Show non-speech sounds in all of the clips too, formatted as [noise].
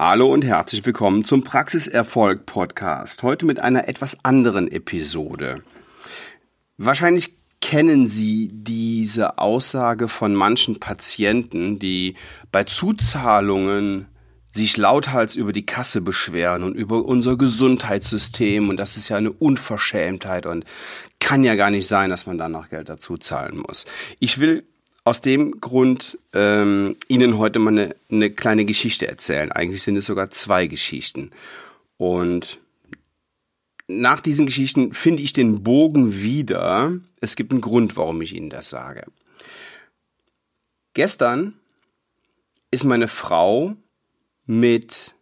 Hallo und herzlich willkommen zum Praxiserfolg Podcast. Heute mit einer etwas anderen Episode. Wahrscheinlich kennen Sie diese Aussage von manchen Patienten, die bei Zuzahlungen sich lauthals über die Kasse beschweren und über unser Gesundheitssystem und das ist ja eine Unverschämtheit und kann ja gar nicht sein, dass man dann noch Geld dazu zahlen muss. Ich will aus dem Grund ähm, Ihnen heute mal eine, eine kleine Geschichte erzählen. Eigentlich sind es sogar zwei Geschichten. Und nach diesen Geschichten finde ich den Bogen wieder. Es gibt einen Grund, warum ich Ihnen das sage. Gestern ist meine Frau mit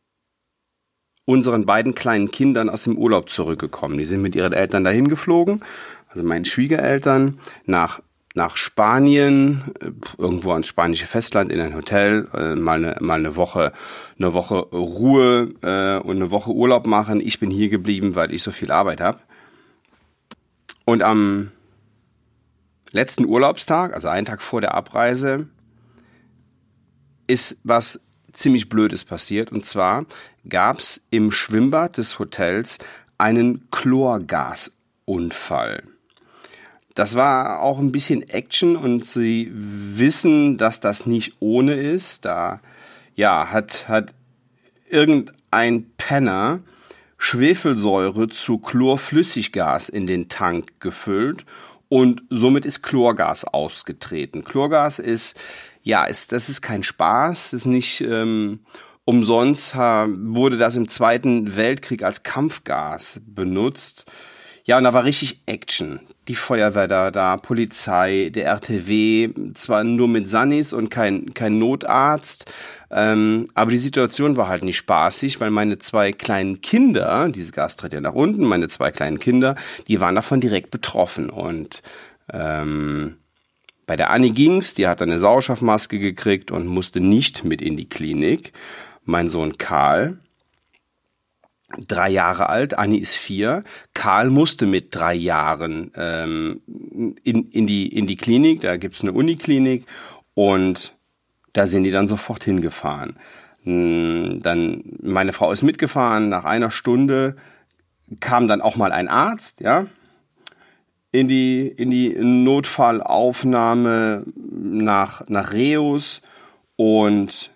unseren beiden kleinen Kindern aus dem Urlaub zurückgekommen. Die sind mit ihren Eltern dahin geflogen, also meinen Schwiegereltern, nach nach Spanien, äh, irgendwo ans spanische Festland in ein Hotel, äh, mal eine, mal eine Woche, eine Woche Ruhe äh, und eine Woche Urlaub machen. Ich bin hier geblieben, weil ich so viel Arbeit habe. Und am letzten Urlaubstag, also einen Tag vor der Abreise, ist was ziemlich Blödes passiert. Und zwar gab es im Schwimmbad des Hotels einen Chlorgasunfall. Das war auch ein bisschen Action und sie wissen, dass das nicht ohne ist. Da, ja, hat, hat irgendein Penner Schwefelsäure zu Chlorflüssiggas in den Tank gefüllt und somit ist Chlorgas ausgetreten. Chlorgas ist, ja, ist, das ist kein Spaß, ist nicht ähm, umsonst, ha, wurde das im Zweiten Weltkrieg als Kampfgas benutzt. Ja, und da war richtig Action die Feuerwehr da, da, Polizei, der RTW, zwar nur mit Sannis und kein, kein Notarzt, ähm, aber die Situation war halt nicht spaßig, weil meine zwei kleinen Kinder, dieses Gas tritt ja nach unten, meine zwei kleinen Kinder, die waren davon direkt betroffen und ähm, bei der Annie ging's, die hat eine Sauerstoffmaske gekriegt und musste nicht mit in die Klinik. Mein Sohn Karl, drei Jahre alt, Anni ist vier. Karl musste mit drei Jahren ähm, in, in, die, in die Klinik, da gibt's eine Uniklinik und da sind die dann sofort hingefahren. Hm, dann, meine Frau ist mitgefahren, nach einer Stunde kam dann auch mal ein Arzt, ja, in die, in die Notfallaufnahme nach, nach Reus und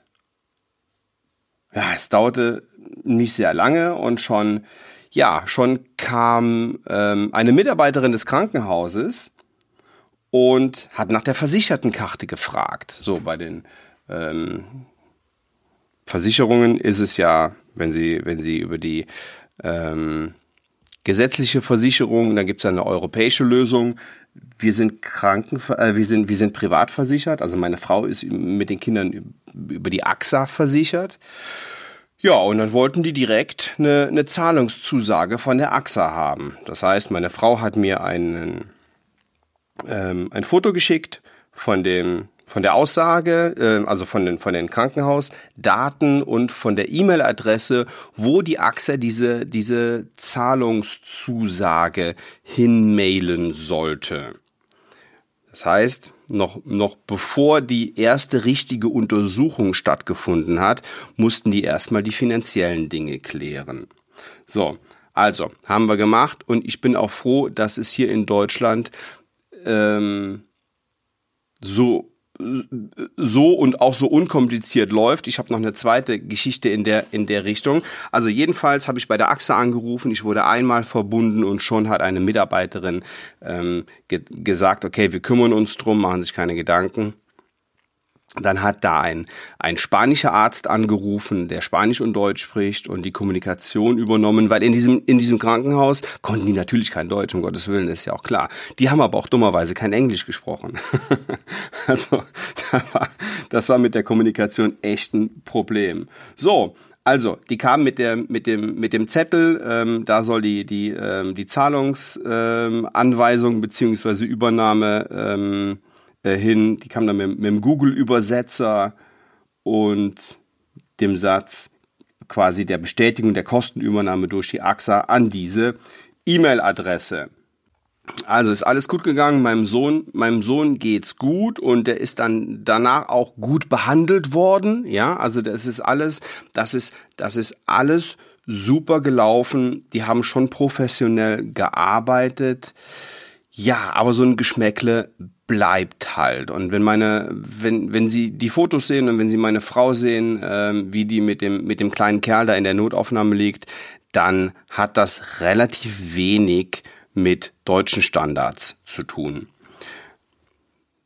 ja, es dauerte nicht sehr lange und schon, ja, schon kam ähm, eine Mitarbeiterin des Krankenhauses und hat nach der Versichertenkarte gefragt. So, bei den ähm, Versicherungen ist es ja, wenn sie, wenn sie über die ähm, gesetzliche Versicherung, dann gibt es eine europäische Lösung. Wir sind Kranken, äh, wir sind, wir sind privat versichert. Also meine Frau ist mit den Kindern über die AXA versichert. Ja, und dann wollten die direkt eine, eine Zahlungszusage von der AXA haben. Das heißt, meine Frau hat mir einen, ähm, ein Foto geschickt von dem von der Aussage, äh, also von den, von den Krankenhausdaten und von der E-Mail-Adresse, wo die AXA diese, diese Zahlungszusage hinmailen sollte. Das heißt, noch, noch bevor die erste richtige Untersuchung stattgefunden hat, mussten die erstmal die finanziellen Dinge klären. So, also haben wir gemacht und ich bin auch froh, dass es hier in Deutschland ähm, so so und auch so unkompliziert läuft. Ich habe noch eine zweite Geschichte in der in der Richtung. Also jedenfalls habe ich bei der AXA angerufen. Ich wurde einmal verbunden und schon hat eine Mitarbeiterin ähm, ge gesagt: Okay, wir kümmern uns drum, machen sich keine Gedanken. Dann hat da ein, ein spanischer Arzt angerufen, der Spanisch und Deutsch spricht und die Kommunikation übernommen, weil in diesem, in diesem Krankenhaus konnten die natürlich kein Deutsch, um Gottes Willen, ist ja auch klar. Die haben aber auch dummerweise kein Englisch gesprochen. [laughs] also, da war, das war mit der Kommunikation echt ein Problem. So, also, die kamen mit der mit dem mit dem Zettel, ähm, da soll die die ähm, die Zahlungsanweisung ähm, beziehungsweise Übernahme ähm, äh, hin. Die kam dann mit, mit dem Google-Übersetzer und dem Satz quasi der Bestätigung der Kostenübernahme durch die AXA an diese E-Mail-Adresse. Also ist alles gut gegangen. Meinem Sohn, meinem Sohn geht's gut und der ist dann danach auch gut behandelt worden. Ja, also das ist alles, das ist, das ist alles super gelaufen. Die haben schon professionell gearbeitet. Ja, aber so ein Geschmäckle bleibt halt. Und wenn meine, wenn, wenn Sie die Fotos sehen und wenn Sie meine Frau sehen, ähm, wie die mit dem, mit dem kleinen Kerl da in der Notaufnahme liegt, dann hat das relativ wenig mit deutschen Standards zu tun.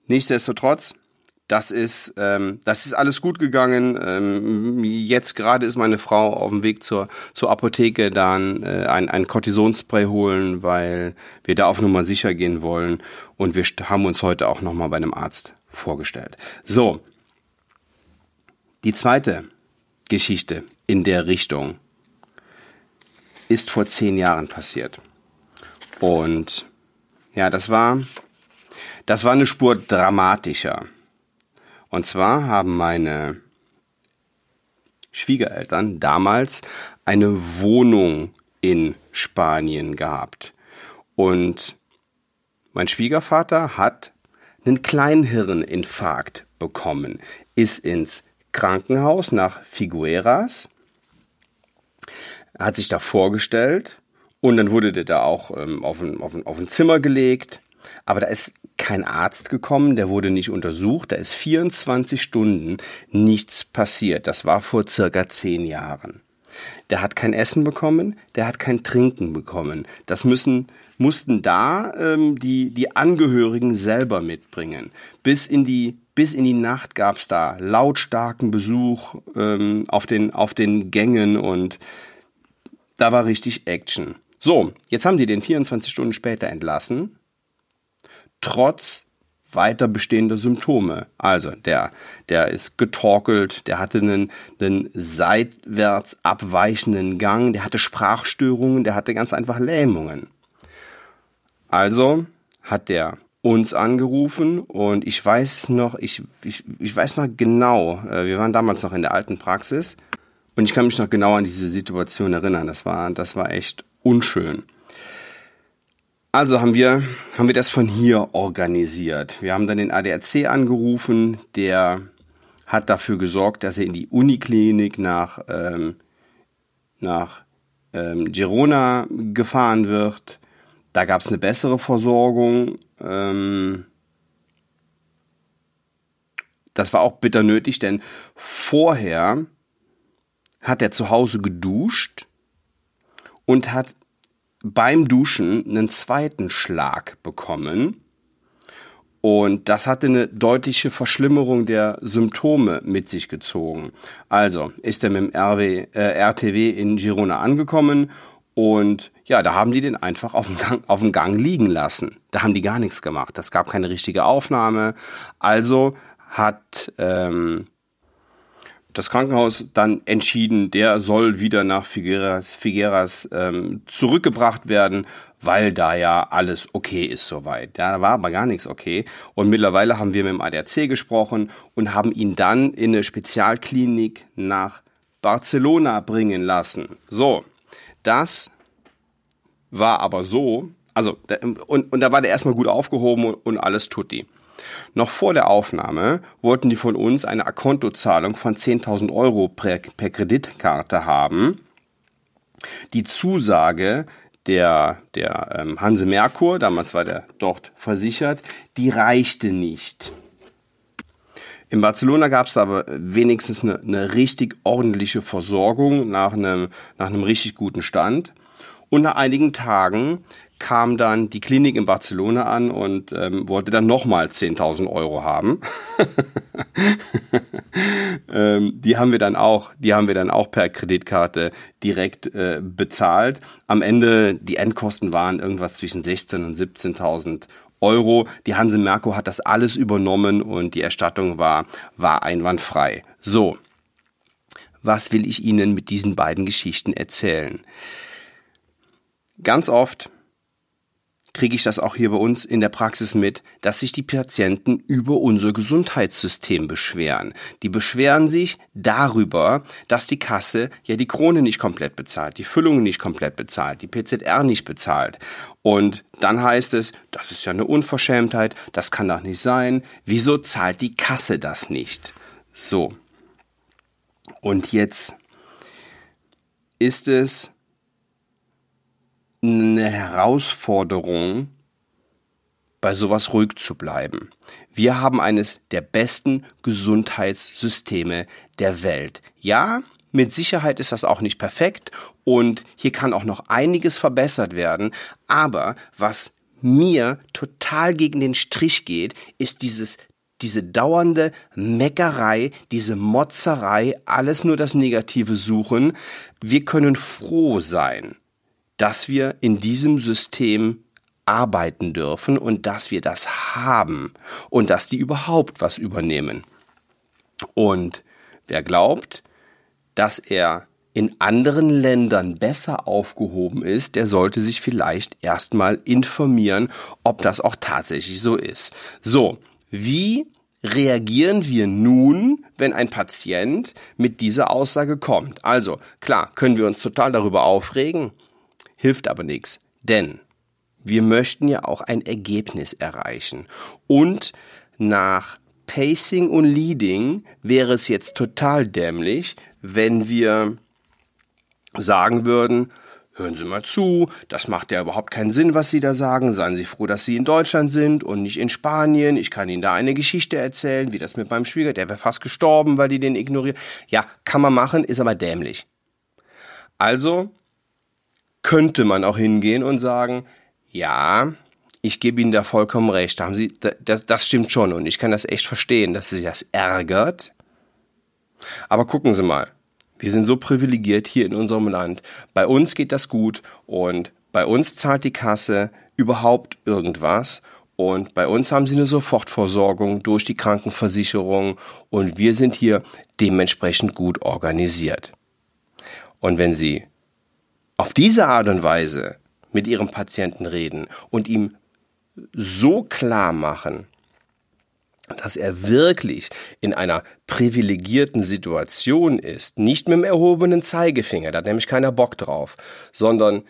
Nichtsdestotrotz, das ist, ähm, das ist alles gut gegangen. Ähm, jetzt gerade ist meine Frau auf dem Weg zur, zur Apotheke dann äh, ein, ein Cortisonspray holen, weil wir da auf Nummer sicher gehen wollen. Und wir haben uns heute auch nochmal bei einem Arzt vorgestellt. So, die zweite Geschichte in der Richtung ist vor zehn Jahren passiert. Und ja, das war, das war eine Spur dramatischer. Und zwar haben meine Schwiegereltern damals eine Wohnung in Spanien gehabt. Und mein Schwiegervater hat einen Kleinhirninfarkt bekommen, ist ins Krankenhaus nach Figueras, hat sich da vorgestellt und dann wurde der da auch ähm, auf, ein, auf, ein, auf ein Zimmer gelegt. Aber da ist kein Arzt gekommen, der wurde nicht untersucht, da ist 24 Stunden nichts passiert. Das war vor circa zehn Jahren. Der hat kein Essen bekommen, der hat kein Trinken bekommen. Das müssen, mussten da ähm, die, die Angehörigen selber mitbringen. Bis in die, bis in die Nacht gab's da lautstarken Besuch ähm, auf, den, auf den Gängen und da war richtig Action. So, jetzt haben die den 24 Stunden später entlassen, trotz weiter bestehender Symptome. Also der, der ist getorkelt, der hatte einen, einen seitwärts abweichenden Gang, der hatte Sprachstörungen, der hatte ganz einfach Lähmungen. Also hat der uns angerufen und ich weiß noch, ich, ich, ich weiß noch genau, äh, wir waren damals noch in der alten Praxis und ich kann mich noch genau an diese Situation erinnern. Das war, das war echt unschön. Also haben wir, haben wir das von hier organisiert. Wir haben dann den ADAC angerufen, der hat dafür gesorgt, dass er in die Uniklinik nach, ähm, nach ähm, Girona gefahren wird. Da gab es eine bessere Versorgung. Ähm, das war auch bitter nötig, denn vorher hat er zu Hause geduscht und hat beim Duschen einen zweiten Schlag bekommen. Und das hatte eine deutliche Verschlimmerung der Symptome mit sich gezogen. Also ist er mit dem RW, äh, RTW in Girona angekommen und ja, da haben die den einfach auf dem, Gang, auf dem Gang liegen lassen. Da haben die gar nichts gemacht. Das gab keine richtige Aufnahme. Also hat ähm, das Krankenhaus dann entschieden, der soll wieder nach Figueras, Figueras ähm, zurückgebracht werden, weil da ja alles okay ist soweit. Da war aber gar nichts okay. Und mittlerweile haben wir mit dem ADAC gesprochen und haben ihn dann in eine Spezialklinik nach Barcelona bringen lassen. So, das war aber so, also, und, und da war der erstmal gut aufgehoben und, und alles tutti. Noch vor der Aufnahme wollten die von uns eine Akontozahlung von 10.000 Euro per, per Kreditkarte haben. Die Zusage der, der ähm, Hanse Merkur, damals war der dort versichert, die reichte nicht. In Barcelona gab es aber wenigstens eine, eine richtig ordentliche Versorgung nach einem, nach einem richtig guten Stand. Und nach einigen Tagen kam dann die Klinik in Barcelona an und ähm, wollte dann nochmal 10.000 Euro haben. [laughs] ähm, die haben wir dann auch, die haben wir dann auch per Kreditkarte direkt äh, bezahlt. Am Ende, die Endkosten waren irgendwas zwischen 16.000 und 17.000 Euro. Die Hanse Merko hat das alles übernommen und die Erstattung war, war einwandfrei. So. Was will ich Ihnen mit diesen beiden Geschichten erzählen? Ganz oft kriege ich das auch hier bei uns in der Praxis mit, dass sich die Patienten über unser Gesundheitssystem beschweren. Die beschweren sich darüber, dass die Kasse ja die Krone nicht komplett bezahlt, die Füllung nicht komplett bezahlt, die PZR nicht bezahlt. Und dann heißt es, das ist ja eine Unverschämtheit, das kann doch nicht sein. Wieso zahlt die Kasse das nicht? So. Und jetzt ist es eine Herausforderung, bei sowas ruhig zu bleiben. Wir haben eines der besten Gesundheitssysteme der Welt. Ja, mit Sicherheit ist das auch nicht perfekt und hier kann auch noch einiges verbessert werden, aber was mir total gegen den Strich geht, ist dieses diese dauernde Meckerei, diese Motzerei, alles nur das Negative suchen. Wir können froh sein, dass wir in diesem System arbeiten dürfen und dass wir das haben und dass die überhaupt was übernehmen. Und wer glaubt, dass er in anderen Ländern besser aufgehoben ist, der sollte sich vielleicht erstmal informieren, ob das auch tatsächlich so ist. So, wie reagieren wir nun, wenn ein Patient mit dieser Aussage kommt? Also, klar, können wir uns total darüber aufregen, hilft aber nichts, denn wir möchten ja auch ein Ergebnis erreichen. Und nach Pacing und Leading wäre es jetzt total dämlich, wenn wir sagen würden, hören Sie mal zu, das macht ja überhaupt keinen Sinn, was Sie da sagen. Seien Sie froh, dass Sie in Deutschland sind und nicht in Spanien. Ich kann Ihnen da eine Geschichte erzählen, wie das mit meinem Schwieger, der wäre fast gestorben, weil die den ignorieren. Ja, kann man machen, ist aber dämlich. Also könnte man auch hingehen und sagen, ja, ich gebe Ihnen da vollkommen recht. Da haben Sie, das, das stimmt schon und ich kann das echt verstehen, dass Sie das ärgert. Aber gucken Sie mal, wir sind so privilegiert hier in unserem Land. Bei uns geht das gut und bei uns zahlt die Kasse überhaupt irgendwas. Und bei uns haben sie eine Sofortversorgung durch die Krankenversicherung und wir sind hier dementsprechend gut organisiert. Und wenn Sie auf diese Art und Weise mit Ihrem Patienten reden und ihm so klar machen, dass er wirklich in einer privilegierten Situation ist, nicht mit dem erhobenen Zeigefinger, da hat nämlich keiner Bock drauf, sondern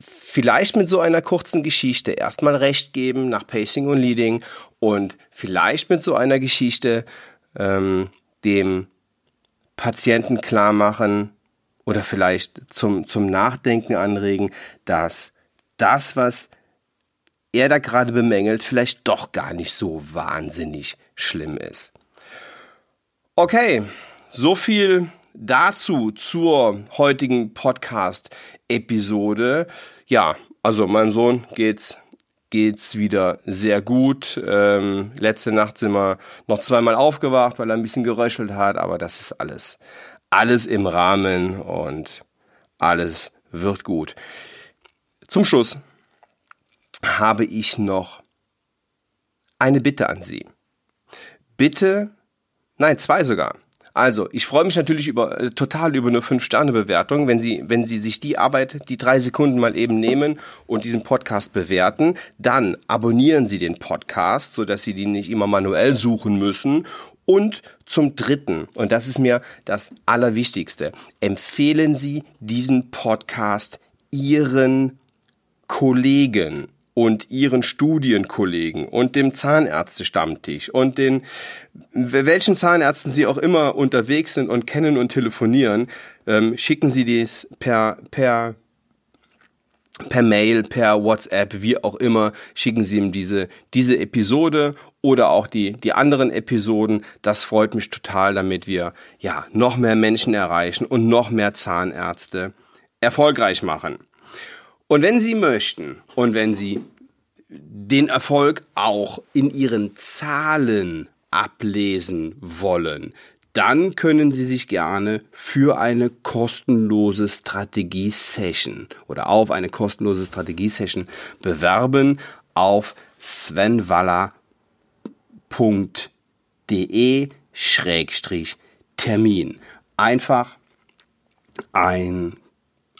vielleicht mit so einer kurzen Geschichte erstmal recht geben nach Pacing und Leading und vielleicht mit so einer Geschichte ähm, dem Patienten klar machen oder vielleicht zum, zum Nachdenken anregen, dass das, was er da gerade bemängelt, vielleicht doch gar nicht so wahnsinnig schlimm ist. Okay, so viel dazu zur heutigen Podcast-Episode. Ja, also meinem Sohn geht's geht's wieder sehr gut. Ähm, letzte Nacht sind wir noch zweimal aufgewacht, weil er ein bisschen geröchelt hat, aber das ist alles, alles im Rahmen und alles wird gut. Zum Schluss habe ich noch eine Bitte an Sie. Bitte, nein, zwei sogar. Also, ich freue mich natürlich über, äh, total über eine 5-Sterne-Bewertung, wenn Sie, wenn Sie sich die Arbeit, die drei Sekunden mal eben nehmen und diesen Podcast bewerten. Dann abonnieren Sie den Podcast, sodass Sie den nicht immer manuell suchen müssen. Und zum Dritten, und das ist mir das Allerwichtigste, empfehlen Sie diesen Podcast Ihren Kollegen und ihren Studienkollegen und dem Zahnärztestammtisch und den welchen Zahnärzten sie auch immer unterwegs sind und kennen und telefonieren, ähm, schicken sie dies per per per Mail, per WhatsApp, wie auch immer, schicken Sie ihm diese, diese Episode oder auch die, die anderen Episoden. Das freut mich total, damit wir, ja, noch mehr Menschen erreichen und noch mehr Zahnärzte erfolgreich machen. Und wenn Sie möchten und wenn Sie den Erfolg auch in Ihren Zahlen ablesen wollen, dann können Sie sich gerne für eine kostenlose Strategie-Session oder auf eine kostenlose Strategie-Session bewerben auf svenwaller.de Schrägstrich Termin. Einfach ein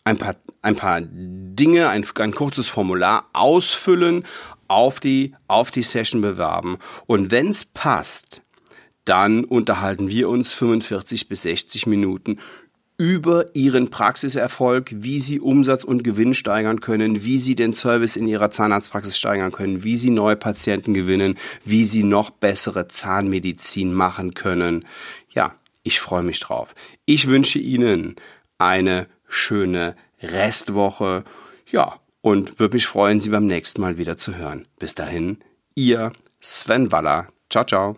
ein paar, ein paar Dinge, ein, ein kurzes Formular ausfüllen, auf die, auf die Session bewerben. Und wenn es passt, dann unterhalten wir uns 45 bis 60 Minuten über ihren Praxiserfolg, wie sie Umsatz und Gewinn steigern können, wie sie den Service in ihrer Zahnarztpraxis steigern können, wie sie neue Patienten gewinnen, wie sie noch bessere Zahnmedizin machen können. Ja, ich freue mich drauf. Ich wünsche Ihnen eine schöne Restwoche. Ja, und würde mich freuen, Sie beim nächsten Mal wieder zu hören. Bis dahin, Ihr Sven Waller. Ciao, ciao.